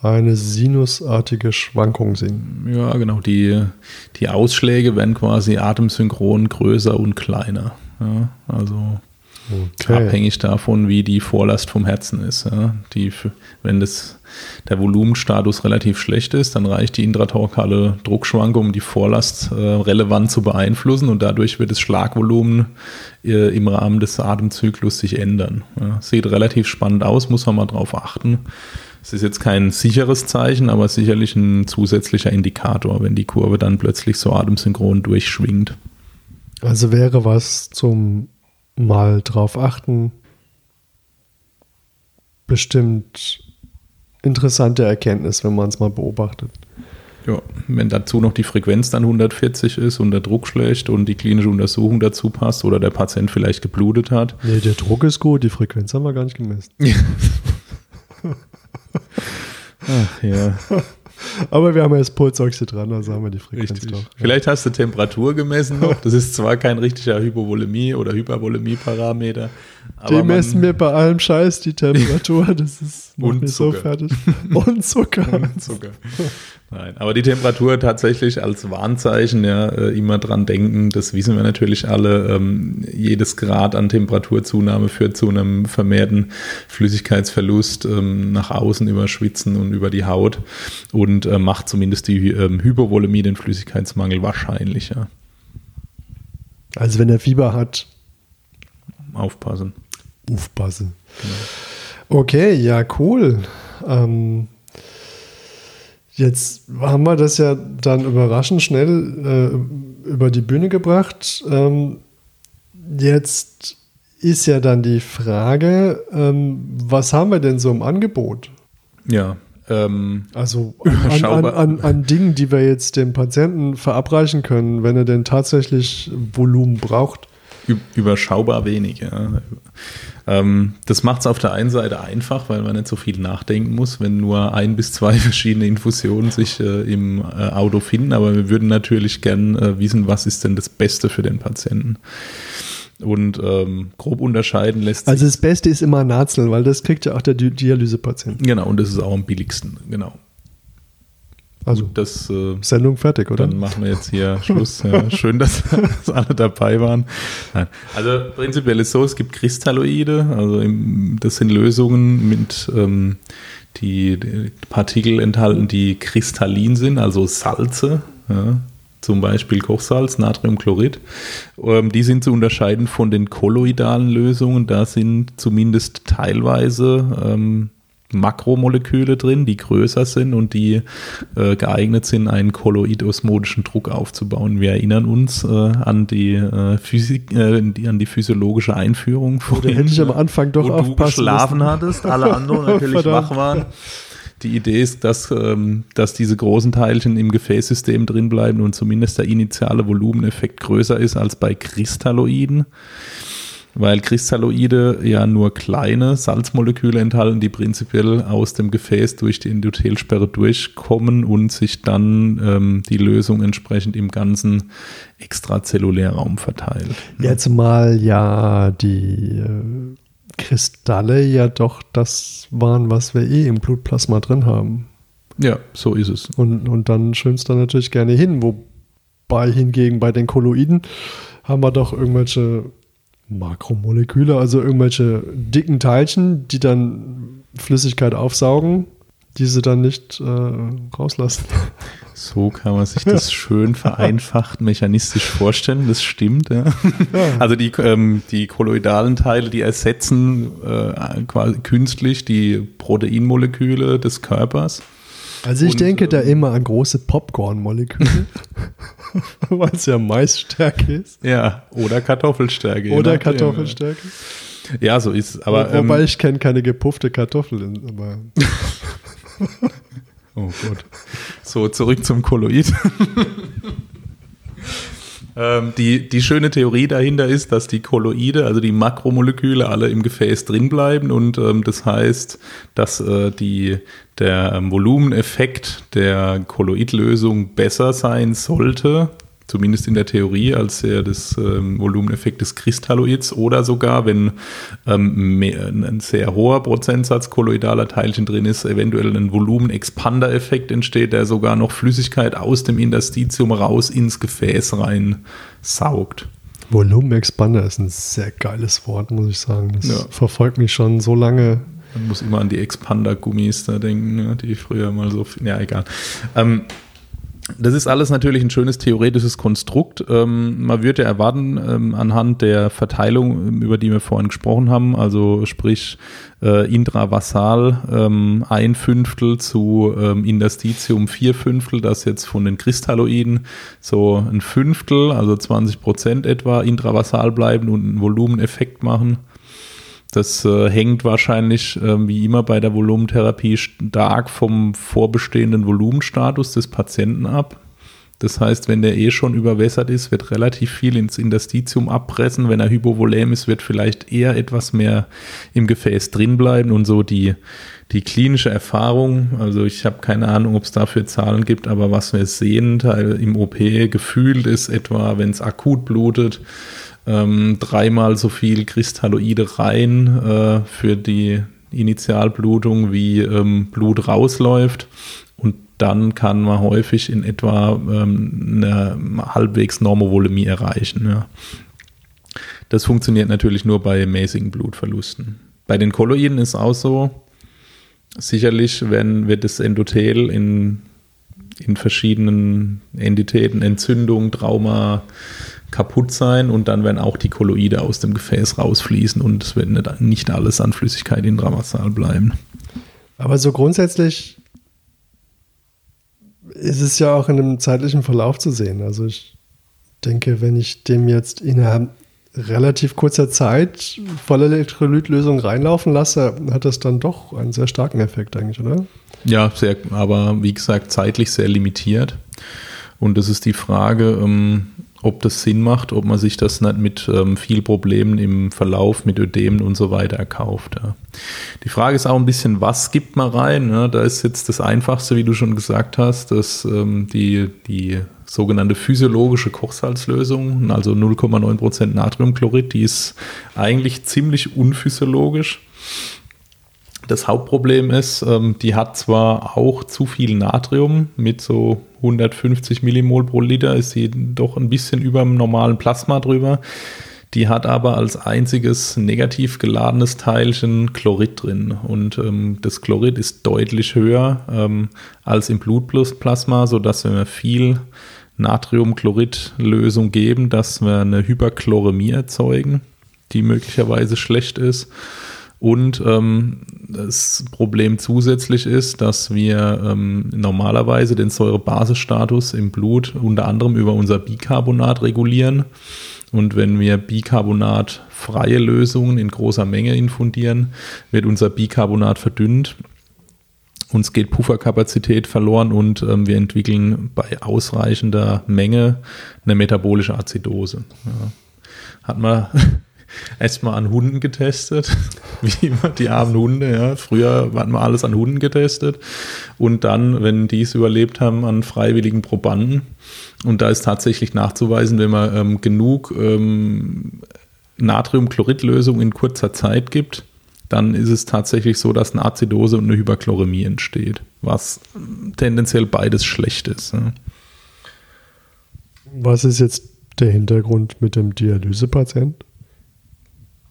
eine sinusartige Schwankung sehen. Ja, genau. Die, die Ausschläge werden quasi atemsynchron größer und kleiner. Ja, also abhängig davon, wie die Vorlast vom Herzen ist. Ja. Die, wenn das, der Volumenstatus relativ schlecht ist, dann reicht die intratorkale Druckschwankung, um die Vorlast äh, relevant zu beeinflussen und dadurch wird das Schlagvolumen äh, im Rahmen des Atemzyklus sich ändern. Ja. Sieht relativ spannend aus, muss man mal drauf achten. Es ist jetzt kein sicheres Zeichen, aber sicherlich ein zusätzlicher Indikator, wenn die Kurve dann plötzlich so atemsynchron durchschwingt. Also wäre was zum mal drauf achten. Bestimmt interessante Erkenntnis, wenn man es mal beobachtet. Ja, wenn dazu noch die Frequenz dann 140 ist und der Druck schlecht und die klinische Untersuchung dazu passt oder der Patient vielleicht geblutet hat. Nee, der Druck ist gut, die Frequenz haben wir gar nicht gemessen. Ach ja. Aber wir haben ja das Pulsoxid dran, also haben wir die Frequenz Richtig. drauf. Vielleicht hast du Temperatur gemessen noch. Das ist zwar kein richtiger Hypovolemie- oder Hypervolemie-Parameter. Die messen wir bei allem Scheiß die Temperatur, das ist macht Und mich so Zucker. fertig. Und Zucker. Und Zucker. Nein, aber die Temperatur tatsächlich als Warnzeichen, ja, äh, immer dran denken, das wissen wir natürlich alle. Ähm, jedes Grad an Temperaturzunahme führt zu einem vermehrten Flüssigkeitsverlust ähm, nach außen über Schwitzen und über die Haut und äh, macht zumindest die ähm, Hypovolemie, den Flüssigkeitsmangel, wahrscheinlicher. Also wenn er Fieber hat, Aufpassen. aufpassen. Okay, ja, cool. Ähm, jetzt haben wir das ja dann überraschend schnell äh, über die Bühne gebracht. Ähm, jetzt ist ja dann die Frage, ähm, was haben wir denn so im Angebot? Ja. Ähm, Also an, an, an, an Dingen, die wir jetzt dem Patienten verabreichen können, wenn er denn tatsächlich Volumen braucht. Überschaubar wenig, ja. Ähm, das macht es auf der einen Seite einfach, weil man nicht so viel nachdenken muss, wenn nur ein bis zwei verschiedene Infusionen sich äh, im äh, Auto finden. Aber wir würden natürlich gern äh, wissen, was ist denn das Beste für den Patienten. Und ähm, grob unterscheiden lässt sich. Also das Beste ist immer Nazel, weil das kriegt ja auch der Di- Dialysepatient. genau, und das ist auch am billigsten, genau. Also Das äh, Sendung fertig, oder? Dann machen wir jetzt hier Schluss. Ja, schön, dass, dass alle dabei waren. Nein. Also prinzipiell ist so, es gibt Kristalloide, also im, das sind Lösungen mit ähm, die, die Partikel enthalten, die kristallin sind, also Salze, ja, zum Beispiel Kochsalz, Natriumchlorid. Ähm, die sind zu unterscheiden von den kolloidalen Lösungen. Da sind zumindest teilweise ähm, Makromoleküle drin, die größer sind und die äh, geeignet sind, einen kolloidosmotischen Druck aufzubauen. Wir erinnern uns äh, an die äh, Physik, äh, die, an die physiologische Einführung. Oh, da hätte ich am Anfang doch wo du aufpassen geschlafen müssen. hattest, alle anderen natürlich wach waren. Die Idee ist, dass, ähm, dass diese großen Teilchen im Gefäßsystem drin bleiben und zumindest der initiale Volumeneffekt größer ist als bei Kristalloiden, weil Kristalloide ja nur kleine Salzmoleküle enthalten, die prinzipiell aus dem Gefäß durch die Endothelsperre durchkommen und sich dann ähm, die Lösung entsprechend im ganzen Extrazellulärraum verteilt. Ja, zumal ja die äh, Kristalle ja doch das waren, was wir eh im Blutplasma drin haben. Ja, so ist es. Und, und dann schwimmst du natürlich gerne hin. Wobei hingegen bei den Kolloiden haben wir doch irgendwelche Makromoleküle, also irgendwelche dicken Teilchen, die dann Flüssigkeit aufsaugen, die sie dann nicht äh, rauslassen. So kann man sich das schön vereinfacht mechanistisch vorstellen. Das stimmt. Ja. Also die, ähm, die kolloidalen Teile, die ersetzen äh, quasi künstlich die Proteinmoleküle des Körpers. Also ich Und, denke da ähm, immer an große Popcorn-Moleküle, weil es ja Maisstärke ist. Ja, oder Kartoffelstärke. Oder Kartoffelstärke. Ja, so ist es. Aber Wo, wobei ähm, ich kenne keine gepuffte Kartoffel. Aber Oh Gott. So, zurück zum Kolloid. ähm, die, die schöne Theorie dahinter ist, dass die Kolloide, also die Makromoleküle, alle im Gefäß drin bleiben und ähm, das heißt, dass äh, die, der Volumeneffekt der Kolloidlösung besser sein sollte, zumindest in der Theorie, als der des ähm, Volumeneffekt des Kristalloids oder sogar, wenn ähm, mehr, ein sehr hoher Prozentsatz kolloidaler Teilchen drin ist, eventuell ein Volumenexpander-Effekt entsteht, der sogar noch Flüssigkeit aus dem Interstitium raus ins Gefäß rein saugt. Volumenexpander ist ein sehr geiles Wort, muss ich sagen. Das Ja. verfolgt mich schon so lange. Man muss immer an die Expander-Gummis da denken, ne, die früher mal so. Ja, egal. Ähm, das ist alles natürlich ein schönes theoretisches Konstrukt. Ähm, man würde erwarten, ähm, anhand der Verteilung, ähm, über die wir vorhin gesprochen haben, also sprich äh, intravasal ähm, ein Fünftel zu ähm, Interstitium vier Fünftel, das jetzt von den Kristalloiden so ein Fünftel, also 20 Prozent etwa intravasal bleiben und einen Volumeneffekt machen. Das äh, hängt wahrscheinlich, äh, wie immer bei der Volumentherapie, stark vom vorbestehenden Volumenstatus des Patienten ab. Das heißt, wenn der eh schon überwässert ist, wird relativ viel ins Interstitium abpressen. Wenn er hypovolem ist, wird vielleicht eher etwas mehr im Gefäß drin bleiben und so die, die klinische Erfahrung. Also ich habe keine Ahnung, ob es dafür Zahlen gibt, aber was wir sehen im OP gefühlt ist etwa, wenn es akut blutet, ähm, dreimal so viel Kristalloide rein äh, für die Initialblutung, wie ähm, Blut rausläuft. Und dann kann man häufig in etwa ähm, eine halbwegs Normovolemie erreichen. Ja. Das funktioniert natürlich nur bei mäßigen Blutverlusten. Bei den Kolloiden ist auch so, sicherlich wenn, wird das Endothel in, in verschiedenen Entitäten, Entzündung, Trauma, kaputt sein und dann werden auch die Kolloide aus dem Gefäß rausfließen und es wird nicht alles an Flüssigkeit intravasal bleiben. Aber so grundsätzlich ist es ja auch in einem zeitlichen Verlauf zu sehen. Also ich denke, wenn ich dem jetzt innerhalb relativ kurzer Zeit volle Elektrolytlösung reinlaufen lasse, hat das dann doch einen sehr starken Effekt eigentlich, oder? Ja, sehr, aber wie gesagt, zeitlich sehr limitiert. Und das ist die Frage, ähm, ob das Sinn macht, ob man sich das nicht mit ähm, viel Problemen im Verlauf, mit Ödemen und so weiter erkauft. Ja. Die Frage ist auch ein bisschen, was gibt man rein? Ja? Da ist jetzt das Einfachste, wie du schon gesagt hast, dass ähm, die, die sogenannte physiologische Kochsalzlösung, also 0,9% Natriumchlorid, die ist eigentlich ziemlich unphysiologisch. Das Hauptproblem ist, ähm, die hat zwar auch zu viel Natrium mit so 150 Millimol pro Liter, ist sie doch ein bisschen über dem normalen Plasma drüber. Die hat aber als einziges negativ geladenes Teilchen Chlorid drin. Und ähm, das Chlorid ist deutlich höher ähm, als im Blutplasma, sodass wenn wir viel Natriumchlorid-Lösung geben, dass wir eine Hyperchloremie erzeugen, die möglicherweise schlecht ist. Und ähm, das Problem zusätzlich ist, dass wir ähm, normalerweise den Säurebasisstatus im Blut unter anderem über unser Bicarbonat regulieren. Und wenn wir Bicarbonat-freie Lösungen in großer Menge infundieren, wird unser Bicarbonat verdünnt. Uns geht Pufferkapazität verloren und ähm, wir entwickeln bei ausreichender Menge eine metabolische Azidose. Ja. Hat man erstmal an Hunden getestet, wie immer die armen Hunde, ja. Früher hatten wir alles an Hunden getestet und dann, wenn die es überlebt haben, an freiwilligen Probanden. Und da ist tatsächlich nachzuweisen, wenn man ähm, genug ähm, Natriumchloridlösung in kurzer Zeit gibt, dann ist es tatsächlich so, dass eine Azidose und eine Hyperchloremie entsteht, was tendenziell beides schlecht ist. Ja. Was ist jetzt der Hintergrund mit dem Dialysepatient?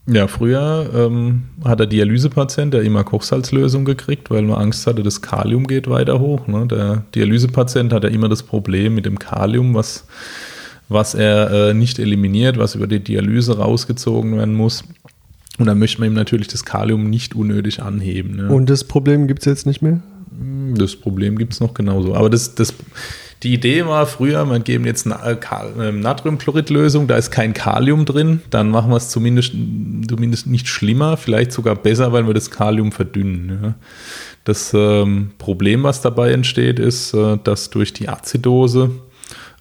Ja, früher ähm, hat der Dialysepatient ja immer Kochsalzlösung gekriegt, weil man Angst hatte, das Kalium geht weiter hoch. Ne? Der Dialysepatient hat ja immer das Problem mit dem Kalium, was, was er äh, nicht eliminiert, was über die Dialyse rausgezogen werden muss. Und dann möchte man ihm natürlich das Kalium nicht unnötig anheben. Ne? Und das Problem gibt es jetzt nicht mehr? Das Problem gibt es noch genauso. Aber das, das die Idee war früher, wir geben jetzt eine äh, ähm, Natriumchloridlösung, da ist kein Kalium drin, dann machen wir es zumindest, zumindest nicht schlimmer, vielleicht sogar besser, weil wir das Kalium verdünnen. Ja. Das ähm, Problem, was dabei entsteht, ist, äh, dass durch die Azidose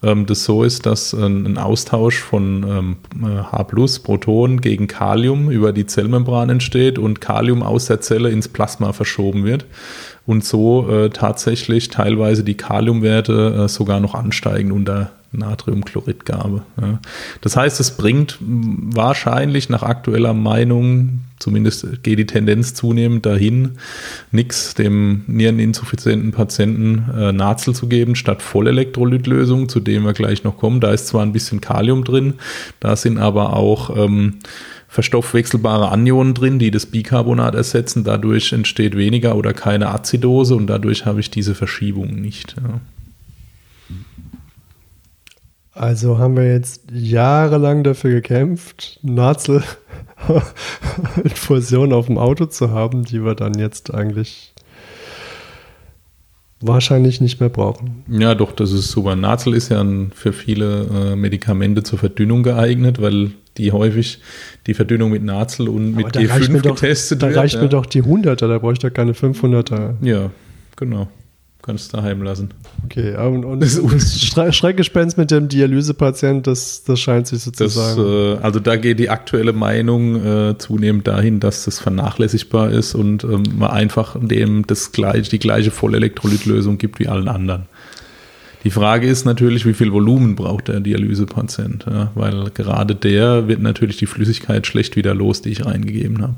ähm, das so ist, dass ein, ein Austausch von ähm, H Protonen gegen Kalium über die Zellmembran entsteht und Kalium aus der Zelle ins Plasma verschoben wird und so äh, tatsächlich teilweise die Kaliumwerte äh, sogar noch ansteigen unter Natriumchloridgabe. Ja. Das heißt, es bringt wahrscheinlich nach aktueller Meinung, zumindest geht die Tendenz zunehmend dahin, nichts dem niereninsuffizienten Patienten äh, Nazel zu geben, statt Vollelektrolytlösung, zu dem wir gleich noch kommen. Da ist zwar ein bisschen Kalium drin, da sind aber auch ähm, verstoffwechselbare Anionen drin, die das Bicarbonat ersetzen. Dadurch entsteht weniger oder keine Azidose und dadurch habe ich diese Verschiebung nicht. Ja. Also haben wir jetzt jahrelang dafür gekämpft, Nazel Infusion auf dem Auto zu haben, die wir dann jetzt eigentlich wahrscheinlich nicht mehr brauchen. Ja, doch, das ist super. Nazel ist ja für viele äh, Medikamente zur Verdünnung geeignet, weil die häufig die Verdünnung mit Nazel und Aber mit da reicht G5 mir doch- getestet Da wird. reicht ja. mir doch die 100er, da brauche ich doch keine 500er. Ja, genau. Kannst daheim lassen. Okay, und, und Das das Schre Schreckgespenst mit dem Dialysepatient, das, das scheint sich Das, sozusagen. äh, also da geht die aktuelle Meinung äh, zunehmend dahin, dass das vernachlässigbar ist und ähm, man einfach dem das gleich, die gleiche Vollelektrolytlösung gibt wie allen anderen. Die Frage ist natürlich, wie viel Volumen braucht der Dialysepatient, ja? weil gerade der wird natürlich die Flüssigkeit schlecht wieder los, die ich reingegeben habe.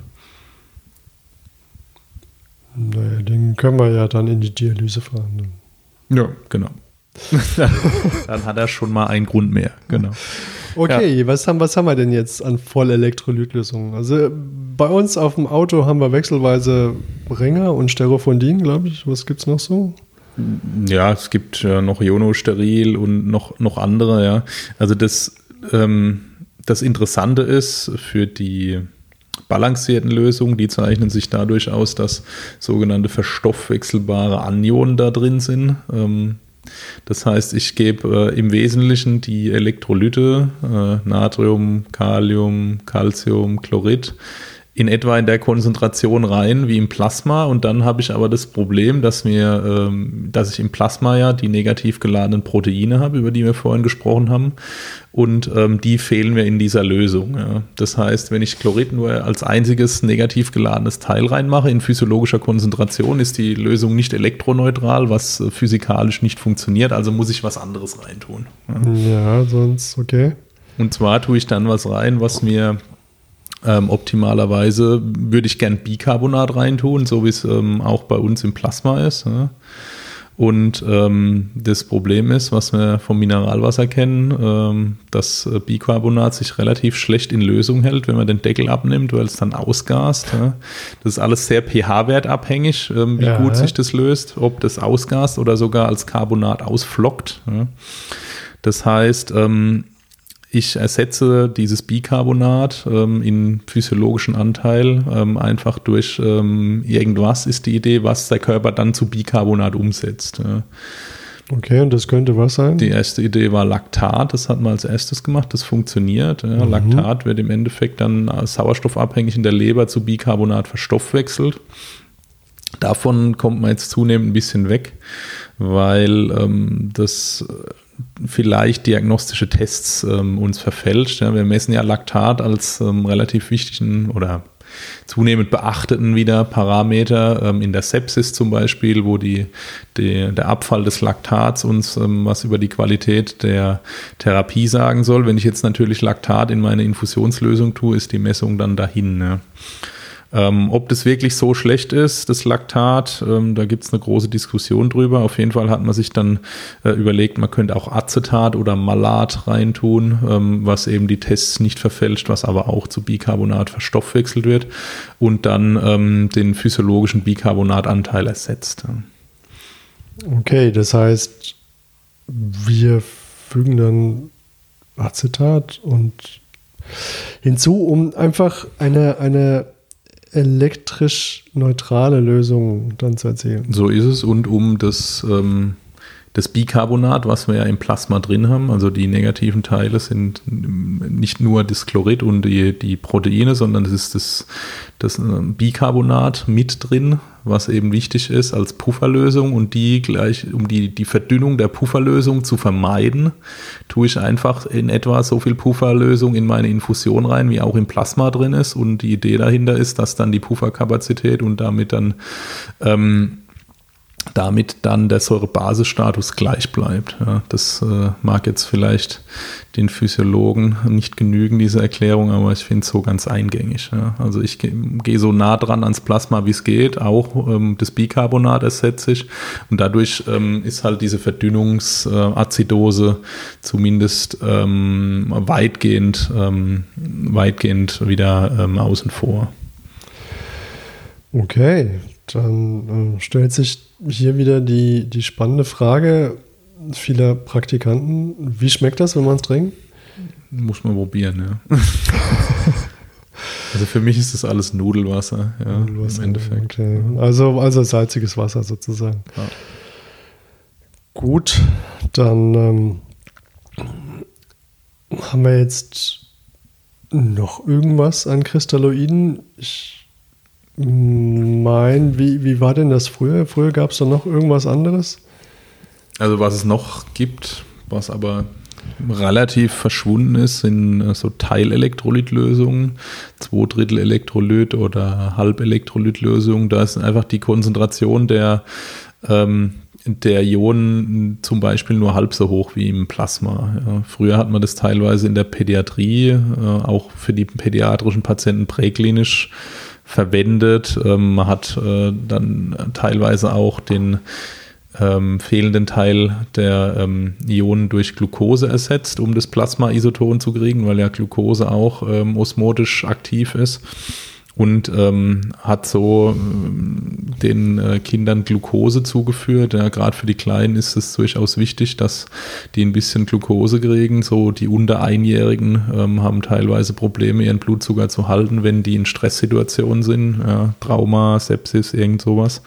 Naja, den können wir ja dann in die Dialyse fahren. Ja, genau. Dann hat er schon mal einen Grund mehr, genau. Okay, was, haben, was haben wir denn jetzt an Vollelektrolytlösungen? Also bei uns auf dem Auto haben wir wechselweise Ringer und Sterofondin, glaube ich. Was gibt es noch so? Ja, es gibt ja noch Ionosteril und noch, noch andere, ja. Also das, ähm, das Interessante ist für die balancierten Lösungen, die zeichnen sich dadurch aus, dass sogenannte verstoffwechselbare Anionen da drin sind. Ähm, das heißt, ich gebe äh, im Wesentlichen die Elektrolyte, äh, Natrium, Kalium, Calcium, Chlorid, in etwa in der Konzentration rein wie im Plasma und dann habe ich aber das Problem, dass mir, ähm, dass ich im Plasma ja die negativ geladenen Proteine habe, über die wir vorhin gesprochen haben und ähm, die fehlen mir in dieser Lösung. Ja. Das heißt, wenn ich Chlorid nur als einziges negativ geladenes Teil reinmache in physiologischer Konzentration, ist die Lösung nicht elektroneutral, was äh, physikalisch nicht funktioniert, also muss ich was anderes reintun. Ja. Ja, sonst, okay. Und zwar tue ich dann was rein, was mir ähm, optimalerweise würde ich gern Bicarbonat reintun, so wie es ähm, auch bei uns im Plasma ist. Ja. Und ähm, das Problem ist, was wir vom Mineralwasser kennen, ähm, dass äh, Bicarbonat sich relativ schlecht in Lösung hält, wenn man den Deckel abnimmt, weil es dann ausgast. Ja. Das ist alles sehr pH-Wert abhängig, ähm, wie Ja. gut sich das löst, ob das ausgast oder sogar als Carbonat ausflockt. Ja. Das heißt, ähm, ich ersetze dieses Bicarbonat ähm, in physiologischen Anteil ähm, einfach durch ähm, irgendwas, ist die Idee, was der Körper dann zu Bicarbonat umsetzt. Ja. Okay, und das könnte was sein? Die erste Idee war Laktat, das hat man als erstes gemacht, das funktioniert. Ja. Laktat wird im Endeffekt dann sauerstoffabhängig in der Leber zu Bicarbonat verstoffwechselt. Davon kommt man jetzt zunehmend ein bisschen weg, weil ähm, das vielleicht diagnostische Tests ähm, uns verfälscht. Ja. Wir messen ja Laktat als ähm, relativ wichtigen oder zunehmend beachteten wieder Parameter ähm, in der Sepsis zum Beispiel, wo die, die, der Abfall des Laktats uns ähm, was über die Qualität der Therapie sagen soll. Wenn ich jetzt natürlich Laktat in meine Infusionslösung tue, ist die Messung dann dahin. Ne? Ähm, ob das wirklich so schlecht ist, das Laktat, ähm, da gibt es eine große Diskussion drüber. Auf jeden Fall hat man sich dann äh, überlegt, man könnte auch Acetat oder Malat reintun, ähm, was eben die Tests nicht verfälscht, was aber auch zu Bicarbonat verstoffwechselt wird und dann ähm, den physiologischen Bicarbonatanteil ersetzt. Okay, das heißt, wir fügen dann Acetat und hinzu, um einfach eine, eine elektrisch neutrale Lösung dann zu erzielen. So ist es und um das, ähm, das Bicarbonat, was wir ja im Plasma drin haben, also die negativen Teile sind nicht nur das Chlorid und die, die Proteine, sondern es ist das, das ähm, Bicarbonat mit drin, was eben wichtig ist als Pufferlösung und die gleich, um die, die Verdünnung der Pufferlösung zu vermeiden, tue ich einfach in etwa so viel Pufferlösung in meine Infusion rein, wie auch im Plasma drin ist. Und die Idee dahinter ist, dass dann die Pufferkapazität und damit dann ähm, damit dann der Säurebasisstatus gleich bleibt. Ja, das äh, mag jetzt vielleicht den Physiologen nicht genügen, diese Erklärung, aber ich finde es so ganz eingängig. Ja. Also ich gehe geh so nah dran ans Plasma, wie es geht. Auch ähm, das Bicarbonat ersetze ich. Und dadurch ähm, ist halt diese Verdünnungsazidose zumindest ähm, weitgehend, ähm, weitgehend wieder ähm, außen vor. Okay, dann äh, stellt sich hier wieder die, die spannende Frage, vieler Praktikanten. Wie schmeckt das, wenn man es trinkt? Muss man probieren, ja. also für mich ist das alles Nudelwasser, ja, Nudelwasser, im Endeffekt. Okay. Also, also salziges Wasser sozusagen. Ja. Gut, dann ähm, haben wir jetzt noch irgendwas an Kristalloiden. Ich meine, wie, wie war denn das früher? Früher gab es da noch irgendwas anderes? Also was es noch gibt, was aber relativ verschwunden ist, sind äh, so Teilelektrolytlösungen, zwei Drittel Elektrolyt oder Halbelektrolytlösungen. Da ist einfach die Konzentration der, ähm, der Ionen zum Beispiel nur halb so hoch wie im Plasma. Ja. Früher hat man das teilweise in der Pädiatrie, äh, auch für die pädiatrischen Patienten präklinisch verwendet. Ähm, man hat äh, dann teilweise auch den ähm, fehlenden Teil der ähm, Ionen durch Glucose ersetzt, um das Plasma-Isoton zu kriegen, weil ja Glucose auch ähm, osmotisch aktiv ist und ähm, hat so ähm, den äh, Kindern Glucose zugeführt. Ja, Gerade für die Kleinen ist es durchaus wichtig, dass die ein bisschen Glucose kriegen. So die unter Einjährigen ähm, haben teilweise Probleme, ihren Blutzucker zu halten, wenn die in Stresssituationen sind, ja, Trauma, Sepsis, irgend sowas.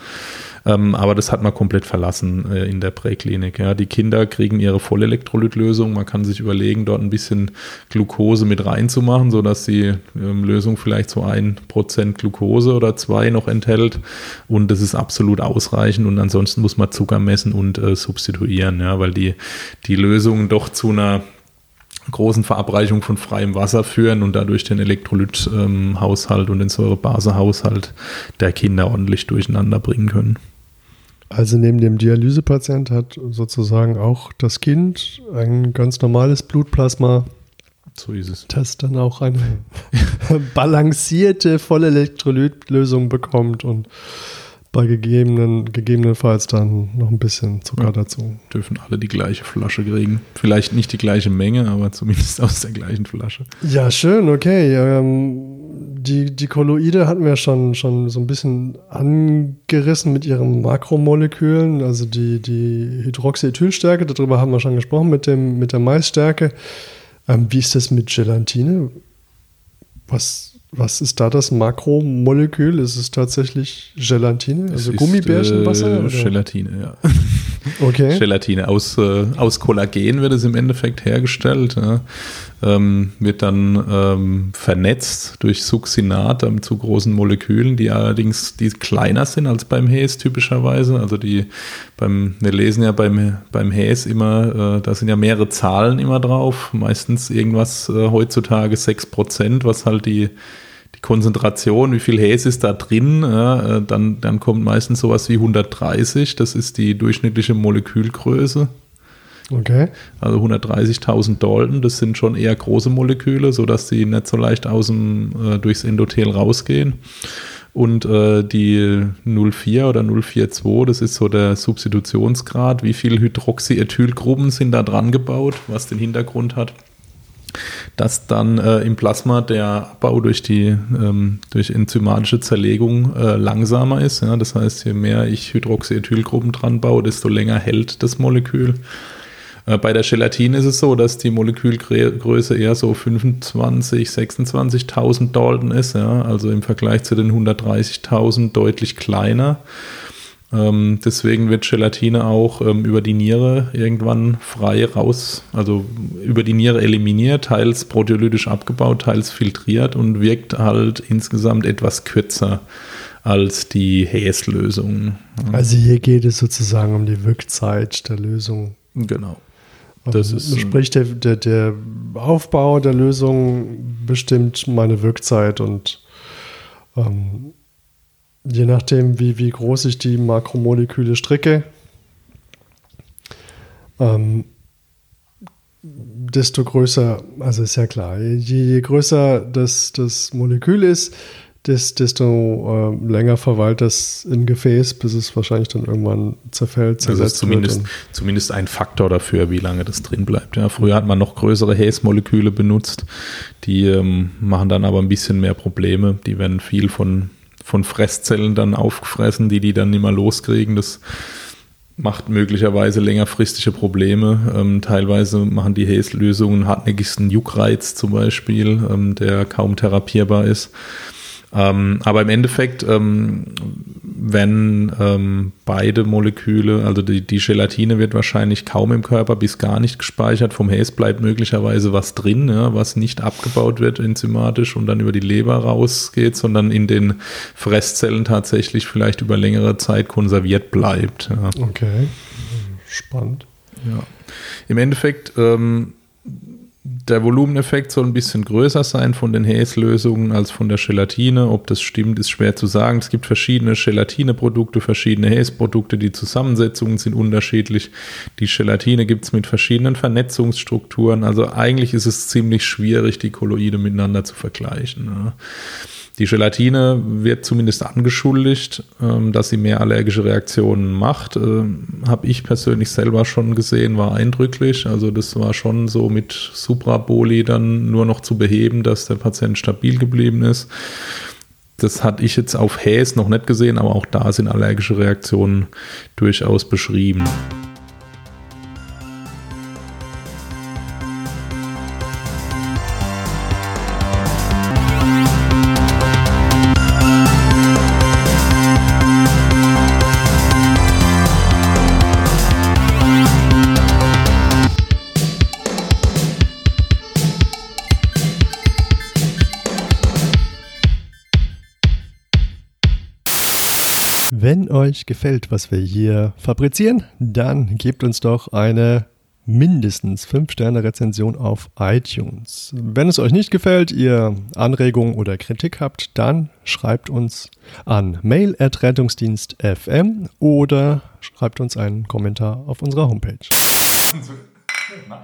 Ähm, aber das hat man komplett verlassen äh, in der Präklinik. Ja. Die Kinder kriegen ihre Vollelektrolytlösung. Man kann sich überlegen, dort ein bisschen Glucose mit reinzumachen, sodass die ähm, Lösung vielleicht so ein Prozent Glucose oder zwei noch enthält. Und das ist absolut ausreichend. Und ansonsten muss man Zucker messen und äh, substituieren, ja, weil die, die Lösungen doch zu einer großen Verabreichung von freiem Wasser führen und dadurch den Elektrolythaushalt ähm, und den Säurebasehaushalt der Kinder ordentlich durcheinander bringen können. Also neben dem Dialysepatient hat sozusagen auch das Kind ein ganz normales Blutplasma. So ist es. Das dann auch eine balancierte Vollelektrolytlösung bekommt und bei gegebenen, gegebenenfalls dann noch ein bisschen Zucker ja, dazu. Dürfen alle die gleiche Flasche kriegen. Vielleicht nicht die gleiche Menge, aber zumindest aus der gleichen Flasche. Ja, schön, okay. Ähm, die, die Kolloide hatten wir schon, schon so ein bisschen angerissen mit ihren Makromolekülen, also die, die Hydroxyethylstärke, darüber haben wir schon gesprochen, mit, dem, mit der Maisstärke. Ähm, wie ist das mit Gelatine? Was was ist da das Makromolekül? Ist es tatsächlich Gelatine? Also Gummibärchenwasser? Äh, Gelatine, ja. Okay. Gelatine. Aus, äh, aus Kollagen wird es im Endeffekt hergestellt. Ja. Ähm, wird dann ähm, vernetzt durch Succinat ähm, zu großen Molekülen, die allerdings die kleiner sind als beim Häs typischerweise. Also die beim, wir lesen ja beim, beim Häs immer, äh, da sind ja mehrere Zahlen immer drauf, meistens irgendwas äh, heutzutage 6%, was halt die die Konzentration, wie viel Häs ist da drin, äh, dann, dann kommt meistens sowas wie 130, das ist die durchschnittliche Molekülgröße. Okay. Also 130.000 Dalton, das sind schon eher große Moleküle, sodass sie nicht so leicht aus dem, äh, durchs Endothel rausgehen. Und äh, die 04 oder 042, das ist so der Substitutionsgrad, wie viele Hydroxyethylgruppen sind da dran gebaut, was den Hintergrund hat dass dann äh, im Plasma der Abbau durch die ähm, durch enzymatische Zerlegung äh, langsamer ist. Ja? Das heißt, je mehr ich Hydroxyethylgruppen dran baue, desto länger hält das Molekül. Äh, bei der Gelatine ist es so, dass die Molekülgröße eher so 25, 26.000 Dalton ist, ja? also im Vergleich zu den 130.000 deutlich kleiner. Ähm, deswegen wird Gelatine auch ähm, über die Niere irgendwann frei raus, also über die Niere eliminiert, teils proteolytisch abgebaut, teils filtriert und wirkt halt insgesamt etwas kürzer als die Häslösung. Also hier geht es sozusagen um die Wirkzeit der Lösung. Genau. Das ist, Sprich, der, der, der Aufbau der Lösung bestimmt meine Wirkzeit und ähm, je nachdem, wie, wie groß ich die Makromoleküle stricke, ähm, desto größer, also ist ja klar, je, je größer das, das Molekül ist, desto äh, länger verweilt das im Gefäß, bis es wahrscheinlich dann irgendwann zerfällt, zersetzt das ist zumindest, zumindest ein Faktor dafür, wie lange das drin bleibt. Ja, früher hat man noch größere Häsmoleküle benutzt, die ähm, machen dann aber ein bisschen mehr Probleme. Die werden viel von von Fresszellen dann aufgefressen, die die dann nicht mehr loskriegen. Das macht möglicherweise längerfristige Probleme. Ähm, teilweise machen die Haze-Lösungen hartnäckigsten Juckreiz zum Beispiel, ähm, der kaum therapierbar ist. Ähm, aber im Endeffekt, ähm, wenn ähm, beide Moleküle, also die, die Gelatine wird wahrscheinlich kaum im Körper bis gar nicht gespeichert. Vom Häs bleibt möglicherweise was drin, ja, was nicht abgebaut wird enzymatisch und dann über die Leber rausgeht, sondern in den Fresszellen tatsächlich vielleicht über längere Zeit konserviert bleibt. Ja. Okay, spannend. Ja. Im Endeffekt ähm, der Volumeneffekt soll ein bisschen größer sein von den Häslösungen als von der Gelatine. Ob das stimmt, ist schwer zu sagen. Es gibt verschiedene Gelatineprodukte, verschiedene Häsprodukte. Die Zusammensetzungen sind unterschiedlich. Die Gelatine gibt es mit verschiedenen Vernetzungsstrukturen. Also eigentlich ist es ziemlich schwierig, die Kolloide miteinander zu vergleichen. Ja. Die Gelatine wird zumindest angeschuldigt, ähm, dass sie mehr allergische Reaktionen macht. Ähm, Habe ich persönlich selber schon gesehen, war eindrücklich. Also das war schon so mit Supraboli dann nur noch zu beheben, dass der Patient stabil geblieben ist. Das hatte ich jetzt auf Häs noch nicht gesehen, aber auch da sind allergische Reaktionen durchaus beschrieben. Euch gefällt, was wir hier fabrizieren, dann gebt uns doch eine mindestens 5-Sterne-Rezension auf iTunes. Wenn es euch nicht gefällt, ihr Anregungen oder Kritik habt, dann schreibt uns an mail.rettungsdienst.fm oder schreibt uns einen Kommentar auf unserer Homepage. Nein,